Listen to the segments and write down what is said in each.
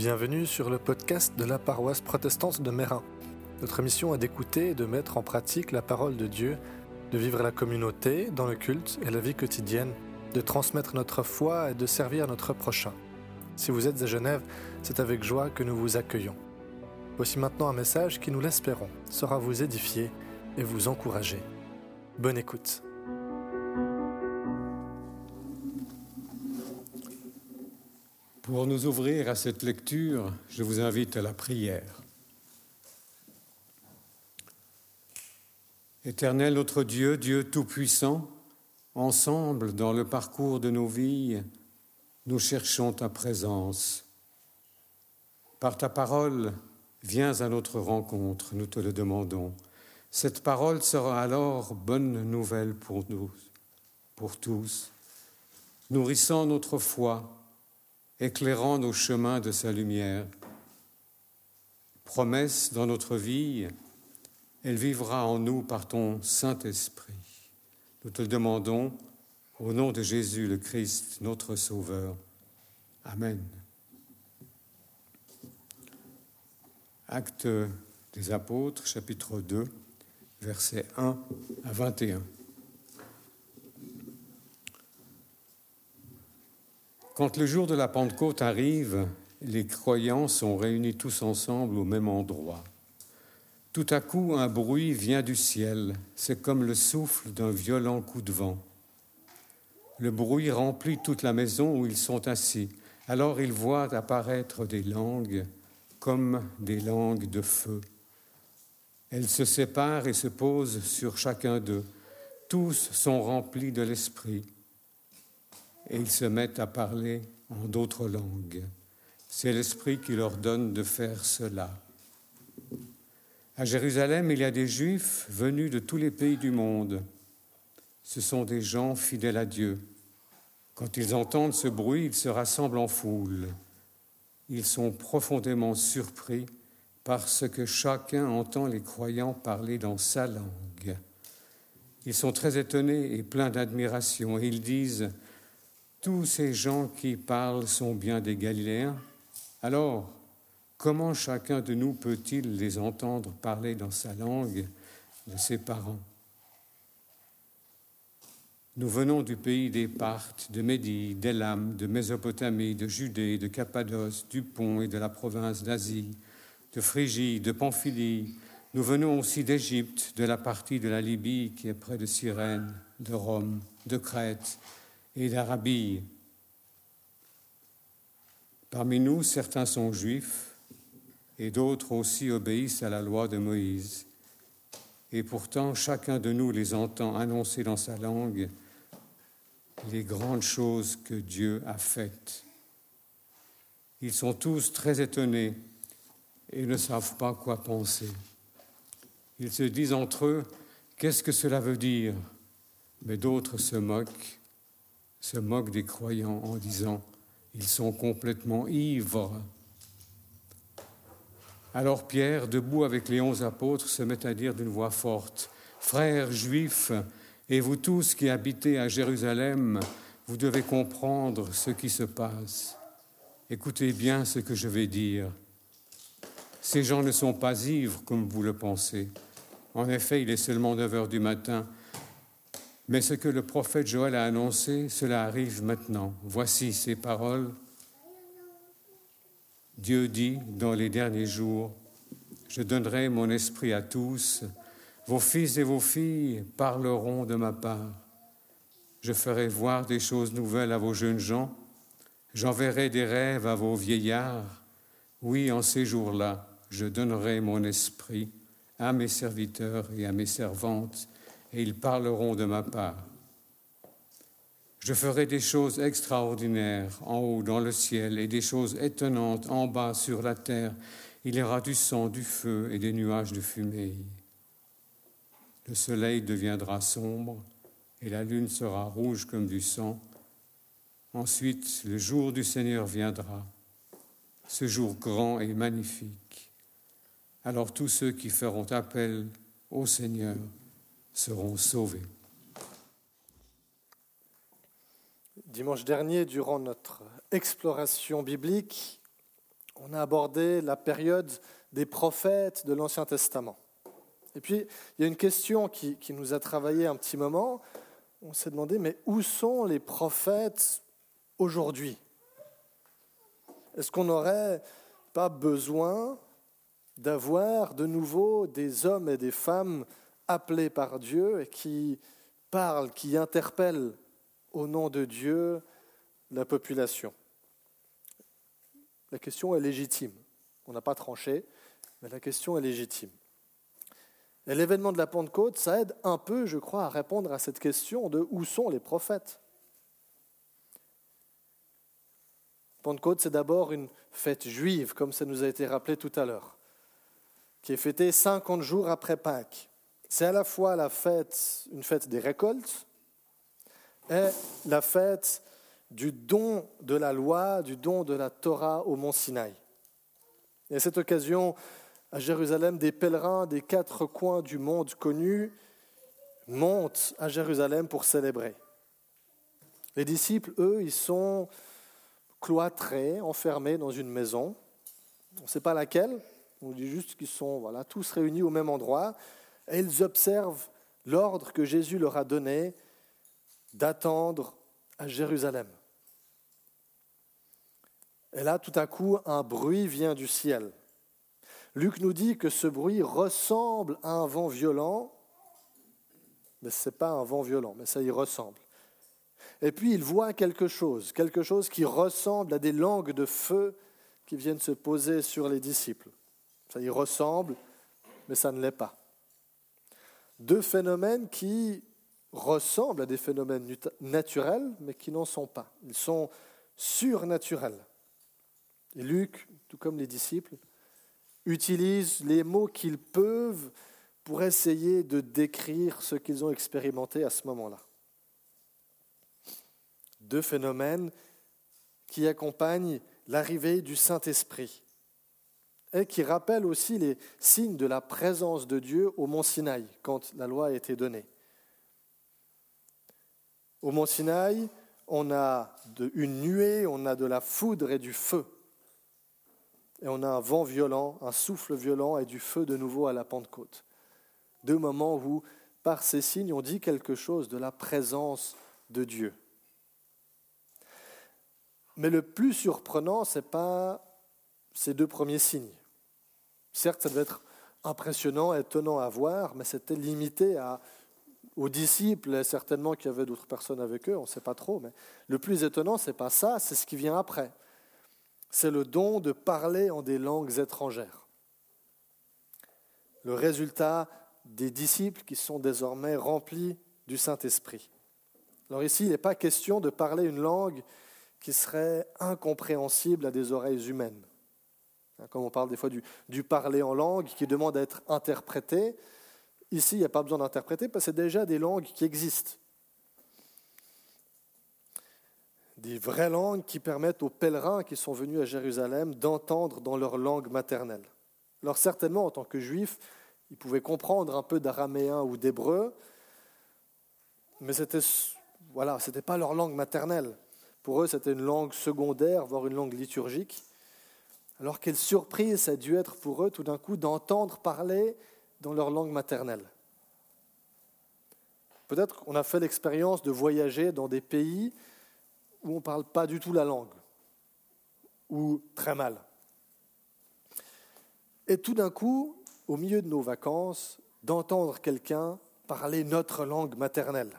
Bienvenue sur le podcast de la paroisse protestante de Mérin. Notre mission est d'écouter et de mettre en pratique la parole de Dieu, de vivre la communauté, dans le culte et la vie quotidienne, de transmettre notre foi et de servir notre prochain. Si vous êtes à Genève, c'est avec joie que nous vous accueillons. Voici maintenant un message qui, nous l'espérons, sera vous édifier et vous encourager. Bonne écoute. Pour nous ouvrir à cette lecture, je vous invite à la prière. Éternel notre Dieu, Dieu Tout-Puissant, ensemble dans le parcours de nos vies, nous cherchons ta présence. Par ta parole, viens à notre rencontre, nous te le demandons. Cette parole sera alors bonne nouvelle pour nous, pour tous, nourrissant notre foi éclairant nos chemins de sa lumière. Promesse dans notre vie, elle vivra en nous par ton Saint-Esprit. Nous te le demandons au nom de Jésus le Christ, notre Sauveur. Amen. Acte des Apôtres, chapitre 2, versets 1 à 21. Quand le jour de la Pentecôte arrive, les croyants sont réunis tous ensemble au même endroit. Tout à coup, un bruit vient du ciel, c'est comme le souffle d'un violent coup de vent. Le bruit remplit toute la maison où ils sont assis. Alors ils voient apparaître des langues comme des langues de feu. Elles se séparent et se posent sur chacun d'eux. Tous sont remplis de l'Esprit et ils se mettent à parler en d'autres langues. C'est l'Esprit qui leur donne de faire cela. À Jérusalem, il y a des Juifs venus de tous les pays du monde. Ce sont des gens fidèles à Dieu. Quand ils entendent ce bruit, ils se rassemblent en foule. Ils sont profondément surpris parce que chacun entend les croyants parler dans sa langue. Ils sont très étonnés et pleins d'admiration et ils disent tous ces gens qui parlent sont bien des Galiléens. Alors, comment chacun de nous peut-il les entendre parler dans sa langue de ses parents? Nous venons du pays des Parthes, de Médie, d'Élam, de Mésopotamie, de Judée, de Cappadoce, du Pont et de la province d'Asie, de Phrygie, de Pamphylie. Nous venons aussi d'Égypte, de la partie de la Libye qui est près de Cyrène, de Rome, de Crète et d'Arabie. Parmi nous, certains sont juifs et d'autres aussi obéissent à la loi de Moïse. Et pourtant, chacun de nous les entend annoncer dans sa langue les grandes choses que Dieu a faites. Ils sont tous très étonnés et ne savent pas quoi penser. Ils se disent entre eux, qu'est-ce que cela veut dire? Mais d'autres se moquent se moque des croyants en disant ils sont complètement ivres. Alors Pierre, debout avec les onze apôtres, se met à dire d'une voix forte Frères juifs, et vous tous qui habitez à Jérusalem, vous devez comprendre ce qui se passe. Écoutez bien ce que je vais dire. Ces gens ne sont pas ivres comme vous le pensez. En effet, il est seulement 9 heures du matin mais ce que le prophète Joël a annoncé, cela arrive maintenant. Voici ces paroles. Dieu dit dans les derniers jours, je donnerai mon esprit à tous, vos fils et vos filles parleront de ma part. Je ferai voir des choses nouvelles à vos jeunes gens, j'enverrai des rêves à vos vieillards. Oui, en ces jours-là, je donnerai mon esprit à mes serviteurs et à mes servantes et ils parleront de ma part. Je ferai des choses extraordinaires en haut dans le ciel et des choses étonnantes en bas sur la terre. Il y aura du sang, du feu et des nuages de fumée. Le soleil deviendra sombre et la lune sera rouge comme du sang. Ensuite, le jour du Seigneur viendra, ce jour grand et magnifique. Alors tous ceux qui feront appel au Seigneur seront sauvés. Dimanche dernier, durant notre exploration biblique, on a abordé la période des prophètes de l'Ancien Testament. Et puis, il y a une question qui, qui nous a travaillé un petit moment. On s'est demandé, mais où sont les prophètes aujourd'hui? Est-ce qu'on n'aurait pas besoin d'avoir de nouveau des hommes et des femmes appelés par Dieu et qui parlent, qui interpellent au nom de Dieu la population La question est légitime. On n'a pas tranché, mais la question est légitime. Et l'événement de la Pentecôte, ça aide un peu, je crois, à répondre à cette question de où sont les prophètes Pentecôte, c'est d'abord une fête juive, comme ça nous a été rappelé tout à l'heure, qui est fêtée 50 jours après Pâques. C'est à la fois la fête, une fête des récoltes et la fête du don de la loi, du don de la Torah au mont Sinaï. Et à cette occasion, à Jérusalem, des pèlerins des quatre coins du monde connu montent à Jérusalem pour célébrer. Les disciples, eux, ils sont cloîtrés, enfermés dans une maison. On ne sait pas laquelle, on dit juste qu'ils sont voilà, tous réunis au même endroit, ils observent l'ordre que Jésus leur a donné d'attendre à Jérusalem. Et là, tout à coup, un bruit vient du ciel. Luc nous dit que ce bruit ressemble à un vent violent, mais ce n'est pas un vent violent, mais ça y ressemble. Et puis il voit quelque chose, quelque chose qui ressemble à des langues de feu qui viennent se poser sur les disciples. Ça y ressemble, mais ça ne l'est pas. Deux phénomènes qui ressemblent à des phénomènes naturels, mais qui n'en sont pas. Ils sont surnaturels. Et Luc, tout comme les disciples, utilise les mots qu'ils peuvent pour essayer de décrire ce qu'ils ont expérimenté à ce moment-là deux phénomènes qui accompagnent l'arrivée du Saint-Esprit et qui rappellent aussi les signes de la présence de Dieu au mont Sinaï quand la loi a été donnée. Au mont Sinaï, on a une nuée, on a de la foudre et du feu. Et on a un vent violent, un souffle violent et du feu de nouveau à la Pentecôte. Deux moments où, par ces signes, on dit quelque chose de la présence de Dieu. Mais le plus surprenant, ce n'est pas ces deux premiers signes. Certes, ça devait être impressionnant, étonnant à voir, mais c'était limité aux disciples, certainement qu'il y avait d'autres personnes avec eux, on ne sait pas trop. Mais le plus étonnant, ce n'est pas ça, c'est ce qui vient après. C'est le don de parler en des langues étrangères. Le résultat des disciples qui sont désormais remplis du Saint-Esprit. Alors ici, il n'est pas question de parler une langue qui serait incompréhensible à des oreilles humaines. Hein, comme on parle des fois du, parler en langue qui demande à être interprété, ici, il n'y a pas besoin d'interpréter parce que c'est déjà des langues qui existent. Des vraies langues qui permettent aux pèlerins qui sont venus à Jérusalem d'entendre dans leur langue maternelle. Alors certainement, en tant que juifs, ils pouvaient comprendre un peu d'araméen ou d'hébreu, mais c'était voilà, pas leur langue maternelle. Pour eux, c'était une langue secondaire, voire une langue liturgique. Alors quelle surprise ça a dû être pour eux tout d'un coup d'entendre parler dans leur langue maternelle. Peut-être qu'on a fait l'expérience de voyager dans des pays où on ne parle pas du tout la langue, ou très mal. Et tout d'un coup, au milieu de nos vacances, d'entendre quelqu'un parler notre langue maternelle,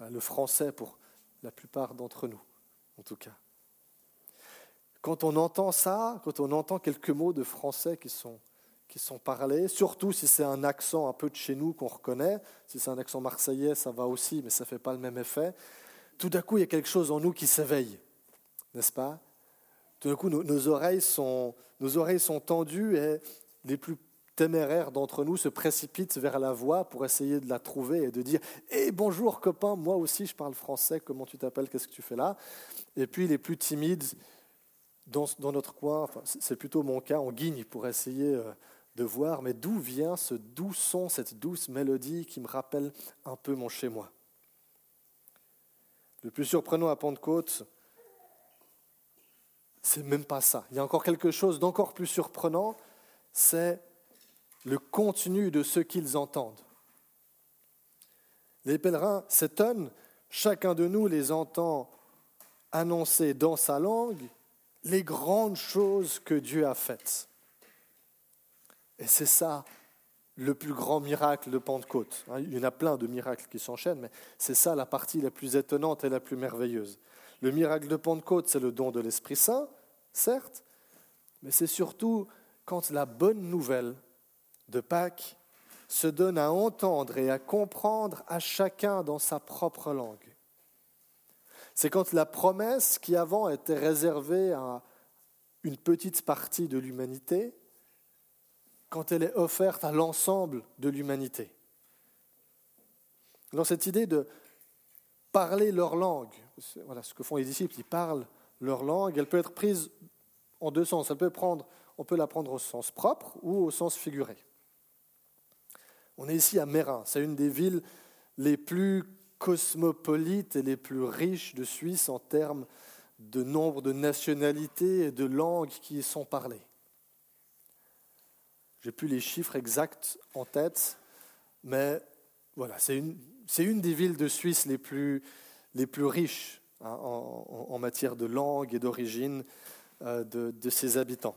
le français pour la plupart d'entre nous, en tout cas. Quand on entend ça, quand on entend quelques mots de français qui sont, qui sont parlés, surtout si c'est un accent un peu de chez nous qu'on reconnaît, si c'est un accent marseillais, ça va aussi, mais ça ne fait pas le même effet, tout d'un coup, il y a quelque chose en nous qui s'éveille, n'est-ce pas? Tout d'un coup, nos, nos, oreilles sont, nos oreilles sont tendues et les plus téméraires d'entre nous se précipitent vers la voix pour essayer de la trouver et de dire Eh bonjour copain, moi aussi je parle français, comment tu t'appelles, qu'est-ce que tu fais là? Et puis les plus timides dans, notre coin, c'est plutôt mon cas, on guigne pour essayer euh, de voir, mais d'où vient ce doux son, cette douce mélodie qui me rappelle un peu mon chez-moi Le plus surprenant à Pentecôte, c'est même pas ça. Il y a encore quelque chose d'encore plus surprenant, c'est le contenu de ce qu'ils entendent. Les pèlerins s'étonnent, chacun de nous les entend annoncer dans sa langue les grandes choses que Dieu a faites. Et c'est ça le plus grand miracle de Pentecôte. Hein, il y en a plein de miracles qui s'enchaînent, mais c'est ça la partie la plus étonnante et la plus merveilleuse. Le miracle de Pentecôte, c'est le don de l'Esprit Saint, certes, mais c'est surtout quand la bonne nouvelle de Pâques se donne à entendre et à comprendre à chacun dans sa propre langue. C'est quand la promesse qui avant était réservée à une petite partie de l'humanité, quand elle est offerte à l'ensemble de l'humanité. Dans cette idée de parler leur langue, voilà ce que font les disciples, ils parlent leur langue, elle peut être prise en deux sens. Elle peut prendre, on peut la prendre au sens propre ou au sens figuré. On est ici à Mérin, c'est une des villes les plus cosmopolites et les plus riches de Suisse en termes de nombre de nationalités et de langues qui y sont parlées. J'ai plus les chiffres exacts en tête, mais voilà, c'est une, des villes de Suisse les plus, riches hein, en, en, matière de langue et d'origine euh, de, de, ses habitants.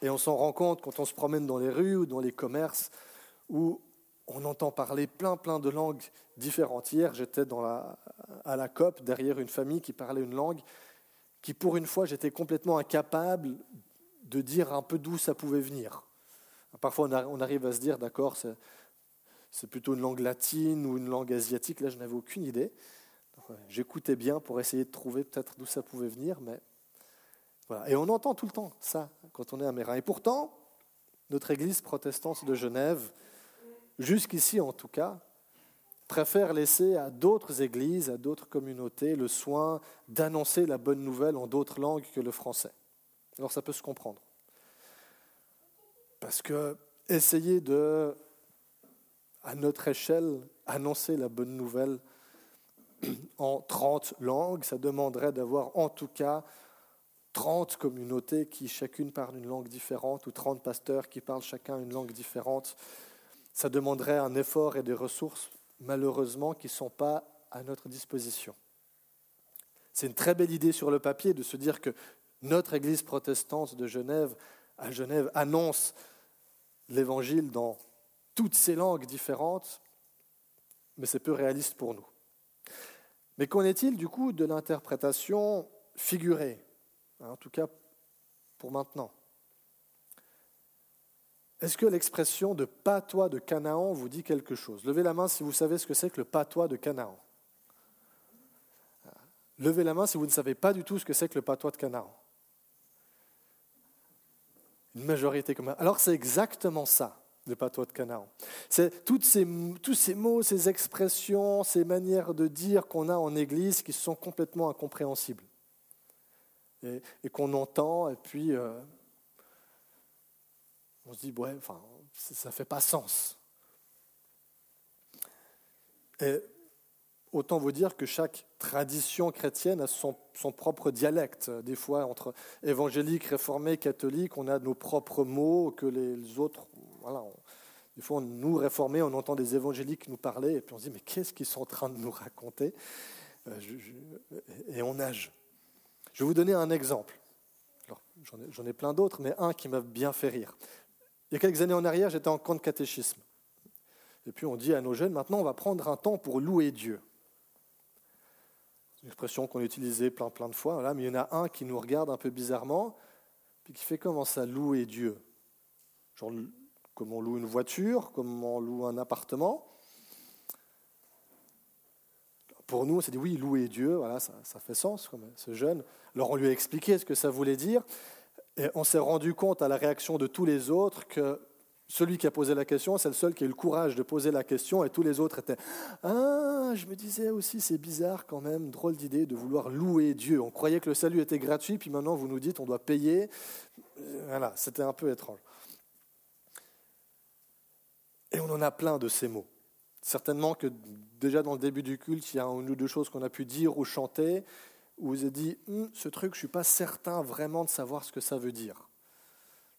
Et on s'en rend compte quand on se promène dans les rues ou dans les commerces où on entend parler plein plein de langues différentes. Hier, j'étais à la COP derrière une famille qui parlait une langue qui, pour une fois, j'étais complètement incapable de dire un peu d'où ça pouvait venir. Parfois, on arrive à se dire, d'accord, c'est plutôt une langue latine ou une langue asiatique. Là, je n'avais aucune idée. J'écoutais bien pour essayer de trouver peut-être d'où ça pouvait venir, mais voilà. Et on entend tout le temps ça quand on est à Mérin. Et pourtant, notre Église protestante de Genève jusqu'ici en tout cas, préfère laisser à d'autres églises, à d'autres communautés, le soin d'annoncer la bonne nouvelle en d'autres langues que le français. Alors ça peut se comprendre. Parce que essayer de, à notre échelle, annoncer la bonne nouvelle en 30 langues, ça demanderait d'avoir en tout cas 30 communautés qui chacune parlent une langue différente ou 30 pasteurs qui parlent chacun une langue différente ça demanderait un effort et des ressources, malheureusement, qui ne sont pas à notre disposition. C'est une très belle idée sur le papier de se dire que notre Église protestante de Genève, à Genève, annonce l'Évangile dans toutes ces langues différentes, mais c'est peu réaliste pour nous. Mais qu'en est-il du coup de l'interprétation figurée, en tout cas pour maintenant? Est-ce que l'expression de patois de Canaan vous dit quelque chose? Levez la main si vous savez ce que c'est que le patois de Canaan. Levez la main si vous ne savez pas du tout ce que c'est que le patois de Canaan. Une majorité comme Alors c'est exactement ça, le patois de Canaan. C'est ces, tous ces mots, ces expressions, ces manières de dire qu'on a en Église qui sont complètement incompréhensibles et, qu'on entend et puis euh, on se dit, ouais, enfin, ça ne fait pas sens. Et autant vous dire que chaque tradition chrétienne a son, propre dialecte. Des fois, entre évangéliques, réformés, catholiques, on a nos propres mots que les autres. Voilà, des fois, nous, réformés, on entend des évangéliques nous parler, et puis on se dit, mais qu'est-ce qu'ils sont en train de nous raconter? Euh, Et on nage. Je vais vous donner un exemple. J'en ai, plein d'autres, mais un qui m'a bien fait rire. Il y a quelques années en arrière, j'étais en camp de catéchisme. Et puis on dit à nos jeunes, maintenant on va prendre un temps pour louer Dieu. C'est une expression qu'on utilisait plein plein de fois, mais il y en a un qui nous regarde un peu bizarrement, puis qui fait comment ça louer Dieu? Genre comme on loue une voiture, comme on loue un appartement. Pour nous, on s'est dit oui, louer Dieu, voilà, ça, ça fait sens, ce jeune. Alors on lui a expliqué ce que ça voulait dire. Et on s'est rendu compte à la réaction de tous les autres que celui qui a posé la question, c'est le seul qui a eu le courage de poser la question, et tous les autres étaient Ah, je me disais aussi, c'est bizarre quand même, drôle d'idée de vouloir louer Dieu. On croyait que le salut était gratuit, puis maintenant vous nous dites on doit payer. Voilà, c'était un peu étrange. Et on en a plein de ces mots. Certainement que déjà dans le début du culte, il y a une ou deux choses qu'on a pu dire ou chanter, où vous avez dit hum, ce truc, je ne suis pas certain vraiment de savoir ce que ça veut dire.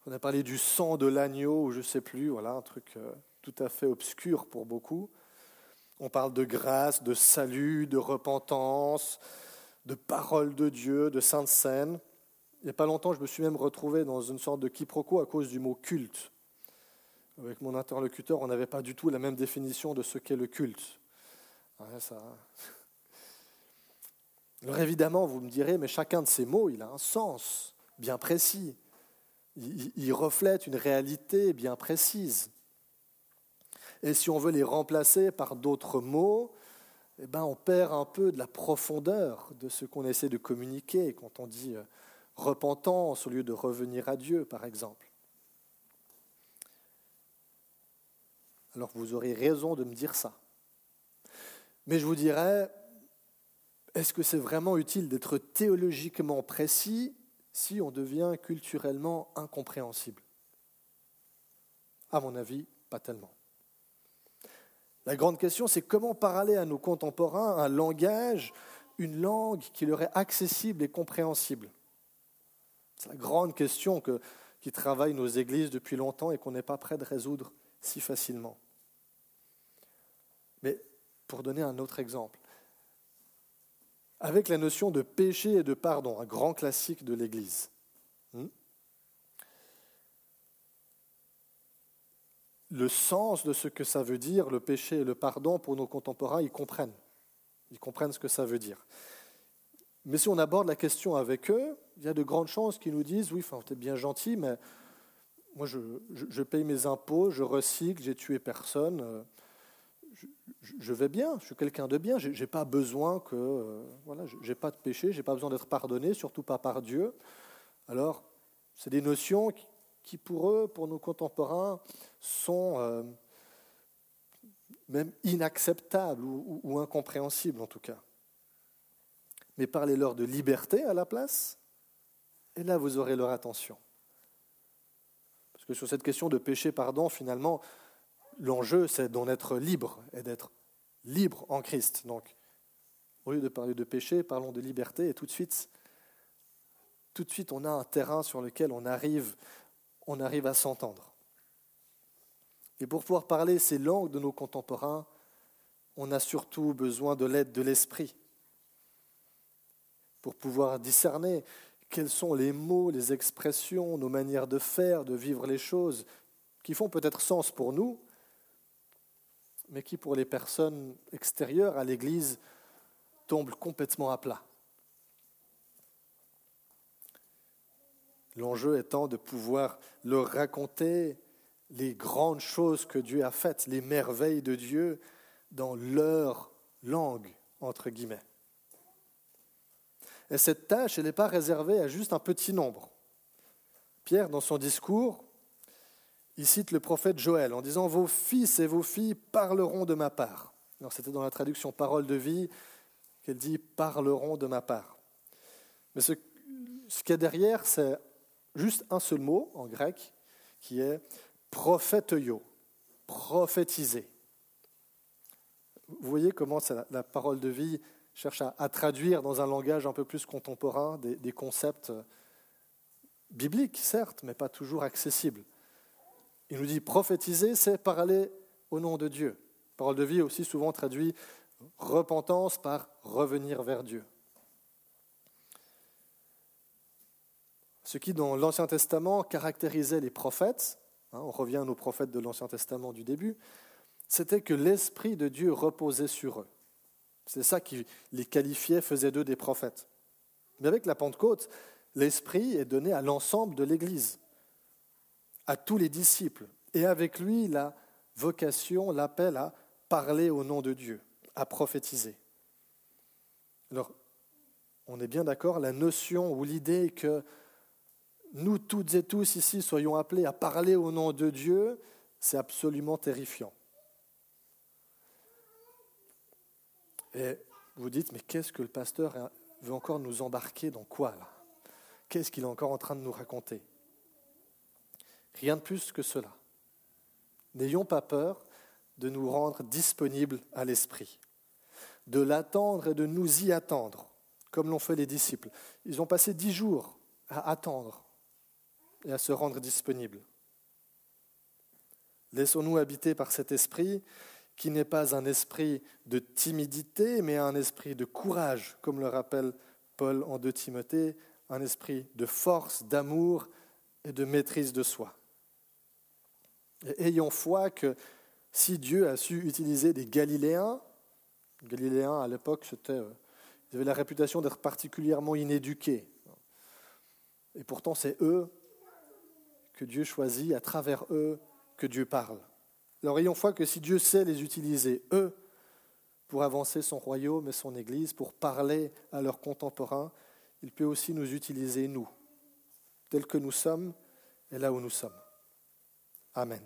On a parlé du sang de l'agneau, ou je ne sais plus, voilà, un truc euh, tout à fait obscur pour beaucoup. On parle de grâce, de salut, de repentance, de parole de Dieu, de sainte scène. Il n'y a pas longtemps, je me suis même retrouvé dans une sorte de quiproquo à cause du mot culte. Avec mon interlocuteur, on n'avait pas du tout la même définition de ce qu'est le culte. ça... Alors évidemment, vous me direz, mais chacun de ces mots, il a un sens bien précis. Il, reflète une réalité bien précise. Et si on veut les remplacer par d'autres mots, eh ben on perd un peu de la profondeur de ce qu'on essaie de communiquer quand on dit euh, repentance au lieu de revenir à Dieu, par exemple. Alors vous aurez raison de me dire ça. Mais je vous dirais, est-ce que c'est vraiment utile d'être théologiquement précis si on devient culturellement incompréhensible? À mon avis, pas tellement. La grande question, c'est comment parler à nos contemporains un langage, une langue qui leur est accessible et compréhensible? C'est la grande question que, qui travaille nos églises depuis longtemps et qu'on n'est pas prêt de résoudre si facilement. Mais pour donner un autre exemple, avec la notion de péché et de pardon, un grand classique de l'Église. Hmm? Le sens de ce que ça veut dire, le péché et le pardon, pour nos contemporains, ils comprennent. Ils comprennent ce que ça veut dire. Mais si on aborde la question avec eux, il y a de grandes chances qu'ils nous disent, oui, enfin, êtes bien gentil, mais moi, je, je paye mes impôts, je recycle, j'ai tué personne. Je vais bien, je suis quelqu'un de bien, je n'ai pas besoin que, euh, voilà, j'ai pas de péché, j'ai pas besoin d'être pardonné, surtout pas par Dieu. Alors, c'est des notions qui, pour eux, pour nos contemporains, sont euh, même inacceptables ou, ou, incompréhensibles en tout cas. Mais parlez-leur de liberté à la place, et là vous aurez leur attention. Parce que sur cette question de péché, pardon, finalement, l'enjeu, c'est d'en être libre et d'être libre en Christ. Donc, au lieu de parler de péché, parlons de liberté et tout de suite, tout de suite, on a un terrain sur lequel on arrive, on arrive à s'entendre. Et pour pouvoir parler ces langues de nos contemporains, on a surtout besoin de l'aide de l'esprit pour pouvoir discerner quels sont les mots, les expressions, nos manières de faire, de vivre les choses qui font peut-être sens pour nous, mais qui pour les personnes extérieures à l'Église tombe complètement à plat. L'enjeu étant de pouvoir leur raconter les grandes choses que Dieu a faites, les merveilles de Dieu dans leur langue, entre guillemets. Et cette tâche, elle n'est pas réservée à juste un petit nombre. Pierre, dans son discours, il cite le prophète Joël en disant Vos fils et vos filles parleront de ma part. C'était dans la traduction parole de vie qu'elle dit parleront de ma part. Mais ce, ce qu'il y a derrière, c'est juste un seul mot en grec qui est prophéteio, prophétiser. Vous voyez comment la, parole de vie cherche à, traduire dans un langage un peu plus contemporain des concepts bibliques, certes, mais pas toujours accessibles. Il nous dit prophétiser, c'est parler au nom de Dieu. Parole de vie aussi souvent traduit repentance par revenir vers Dieu. Ce qui, dans l'Ancien Testament, caractérisait les prophètes, hein, on revient nos prophètes de l'Ancien Testament du début, c'était que l'Esprit de Dieu reposait sur eux. C'est ça qui les qualifiait, faisait d'eux des prophètes. Mais avec la Pentecôte, l'Esprit est donné à l'ensemble de l'Église à tous les disciples, et avec lui la vocation, l'appel à parler au nom de Dieu, à prophétiser. Alors, on est bien d'accord, la notion ou l'idée que nous toutes et tous ici soyons appelés à parler au nom de Dieu, c'est absolument terrifiant. Et vous dites, mais qu'est-ce que le pasteur veut encore nous embarquer dans quoi là? Qu'est-ce qu'il est encore en train de nous raconter? Rien de plus que cela. N'ayons pas peur de nous rendre disponibles à l'Esprit, de l'attendre et de nous y attendre, comme l'ont fait les disciples. Ils ont passé dix jours à attendre et à se rendre disponibles. Laissons-nous habiter par cet esprit qui n'est pas un esprit de timidité, mais un esprit de courage, comme le rappelle Paul en 2 Timothée, un esprit de force, d'amour et de maîtrise de soi. Ayons foi que si Dieu a su utiliser des Galiléens, Galiléens à l'époque, euh, ils avaient la réputation d'être particulièrement inéduqués. Et pourtant, c'est eux que Dieu choisit, à travers eux que Dieu parle. Alors ayons foi que si Dieu sait les utiliser, eux, pour avancer son royaume et son Église, pour parler à leurs contemporains, il peut aussi nous utiliser, nous, tels que nous sommes et là où nous sommes. Amen.